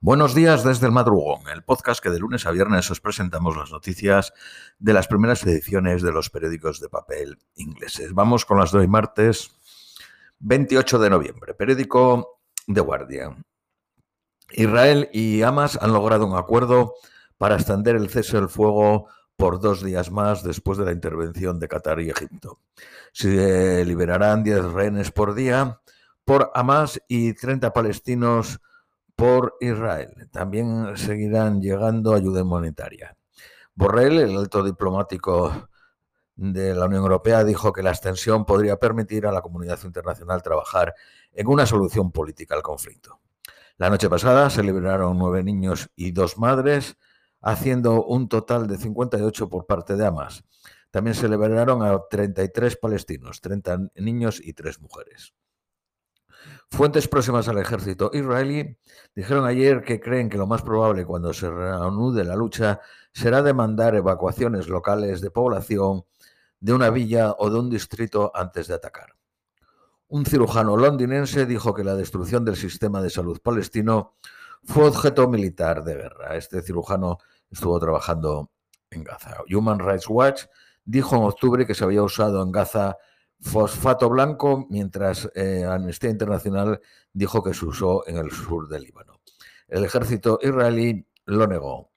Buenos días desde el madrugón, el podcast que de lunes a viernes os presentamos las noticias de las primeras ediciones de los periódicos de papel ingleses. Vamos con las de hoy martes 28 de noviembre, periódico The Guardian. Israel y Hamas han logrado un acuerdo para extender el cese del fuego por dos días más después de la intervención de Qatar y Egipto. Se liberarán 10 rehenes por día por Hamas y 30 palestinos por Israel. También seguirán llegando ayuda monetaria. Borrell, el alto diplomático de la Unión Europea, dijo que la extensión podría permitir a la comunidad internacional trabajar en una solución política al conflicto. La noche pasada se liberaron nueve niños y dos madres, haciendo un total de 58 por parte de Hamas. También se liberaron a 33 palestinos, 30 niños y tres mujeres. Fuentes próximas al ejército israelí dijeron ayer que creen que lo más probable cuando se reanude la lucha será demandar evacuaciones locales de población de una villa o de un distrito antes de atacar. Un cirujano londinense dijo que la destrucción del sistema de salud palestino fue objeto militar de guerra. Este cirujano estuvo trabajando en Gaza. Human Rights Watch dijo en octubre que se había usado en Gaza fosfato blanco, mientras eh, Amnistía Internacional dijo que se usó en el sur del Líbano. El ejército israelí lo negó.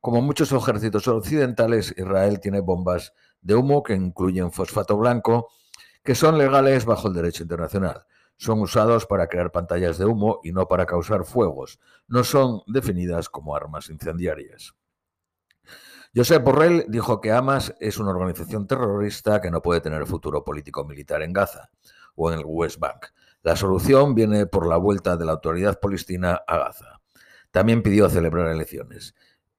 Como muchos ejércitos occidentales, Israel tiene bombas de humo que incluyen fosfato blanco, que son legales bajo el derecho internacional. Son usados para crear pantallas de humo y no para causar fuegos. No son definidas como armas incendiarias. Josep Borrell dijo que Hamas es una organización terrorista que no puede tener futuro político-militar en Gaza o en el West Bank. La solución viene por la vuelta de la autoridad palestina a Gaza. También pidió celebrar elecciones.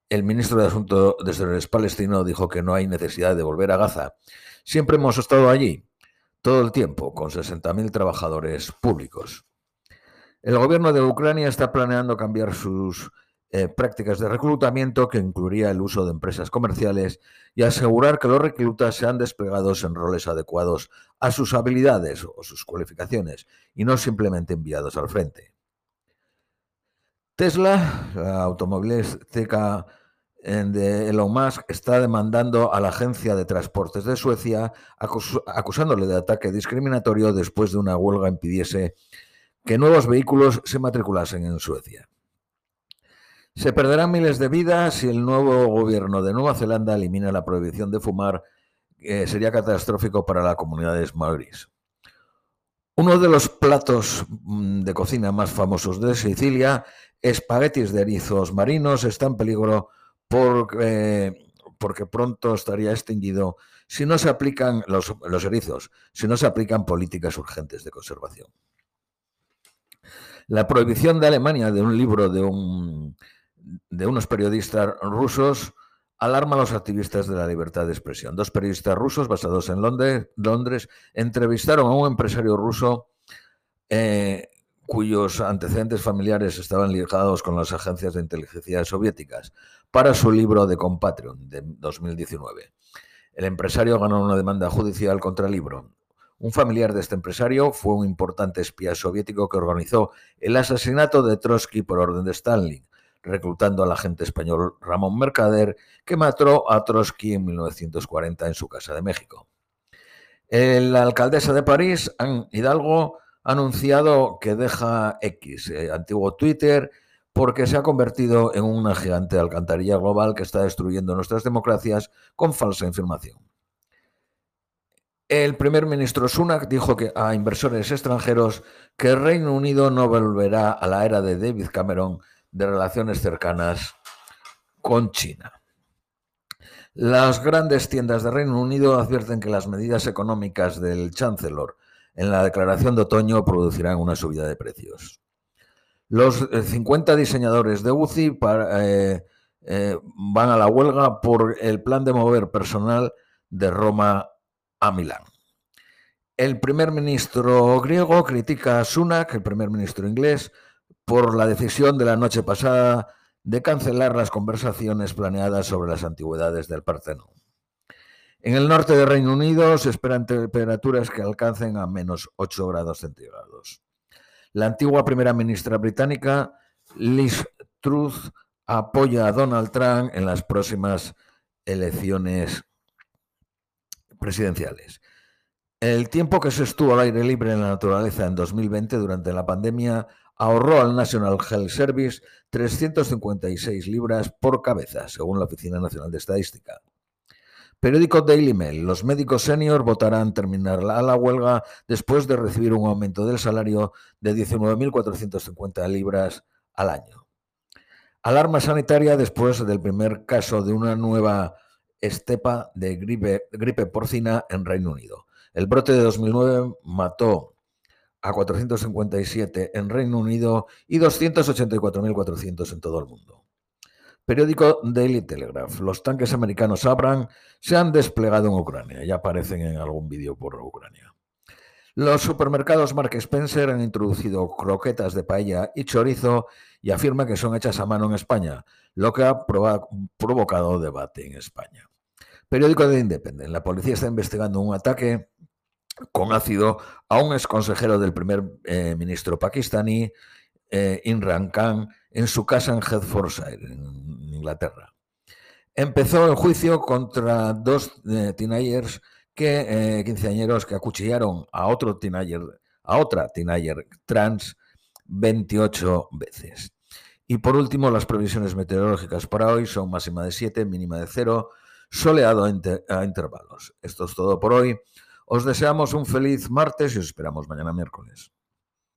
El ministro de Asuntos Exteriores palestino dijo que no hay necesidad de volver a Gaza. Siempre hemos estado allí, todo el tiempo, con 60.000 trabajadores públicos. El gobierno de Ucrania está planeando cambiar sus eh, prácticas de reclutamiento que incluiría el uso de empresas comerciales y asegurar que los reclutas sean desplegados en roles adecuados a sus habilidades o sus cualificaciones y no simplemente enviados al frente. Tesla, la automovilística de Elon Musk, está demandando a la agencia de transportes de Suecia acusándole de ataque discriminatorio después de una huelga impidiese que nuevos vehículos se matriculasen en Suecia. Se perderán miles de vidas si el nuevo gobierno de Nueva Zelanda elimina la prohibición de fumar. sería catastrófico para la comunidad de maoríes. Uno de los platos mm, de cocina más famosos de Sicilia, espaguetis de erizos marinos, está en peligro porque, porque pronto estaría extinguido si no se aplican los, los erizos, si no se aplican políticas urgentes de conservación. La prohibición de Alemania de un libro de un de unos periodistas rusos alarma a los activistas de la libertad de expresión. Dos periodistas rusos basados en Londres, entrevistaron a un empresario ruso eh, cuyos antecedentes familiares estaban ligados con las agencias de inteligencia soviéticas para su libro de Compatrion de 2019. El empresario ganó una demanda judicial contra el libro. Un familiar de este empresario fue un importante espía soviético que organizó el asesinato de Trotsky por orden de Stalin reclutando al agente español Ramón Mercader, que mató a Trotsky en 1940 en su casa de México. La alcaldesa de París, Anne Hidalgo, ha anunciado que deja X, eh, antiguo Twitter, porque se ha convertido en una gigante alcantarilla global que está destruyendo nuestras democracias con falsa información. El primer ministro Sunak dijo que a inversores extranjeros que el Reino Unido no volverá a la era de David Cameron de relaciones cercanas con China. Las grandes tiendas de Reino Unido advierten que las medidas económicas del Chancellor en la declaración de otoño producirán una subida de precios. Los 50 eh, diseñadores de UCI eh, eh, van a la huelga por el plan de mover personal de Roma a Milán. El primer ministro griego critica a Sunak, el primer ministro inglés, por la decisión de la noche pasada de cancelar las conversaciones planeadas sobre las antigüedades del Partenón. En el norte del Reino Unido se esperan temperaturas que alcancen a menos 8 grados centígrados. La antigua primera ministra británica, Liz Truth apoya a Donald Trump en las próximas elecciones presidenciales. El tiempo que se estuvo al aire libre en la naturaleza en 2020 durante la pandemia ahorró al National Health Service 356 libras por cabeza, según la Oficina Nacional de Estadística. Periódico Daily Mail. Los médicos senior votarán terminar la, la huelga después de recibir un aumento del salario de 19.450 libras al año. Alarma sanitaria después del primer caso de una nueva estepa de gripe, gripe porcina en Reino Unido. El brote de 2009 mató a 457 en Reino Unido y 284.400 en todo el mundo. Periódico Daily Telegraph. Los tanques americanos Abrams se han desplegado en Ucrania. Ya aparecen en algún vídeo por Ucrania. Los supermercados Mark Spencer han introducido croquetas de paella y chorizo y afirma que son hechas a mano en España, lo que ha provocado debate en España. Periódico de Independent. La policía está investigando un ataque con ácido a un exconsejero del primer eh, ministro pakistaní, eh, Imran Khan, en su casa en Hertfordshire, en Inglaterra. Empezó el juicio contra dos eh, teenagers que, eh, quinceañeros que acuchillaron a otro teenager, a otra teenager trans 28 veces. Y por último, las previsiones meteorológicas para hoy son máxima de 7, mínima de 0, soleado a, inter a intervalos. Esto es todo por hoy. Os deseamos un feliz martes y os esperamos mañana miércoles.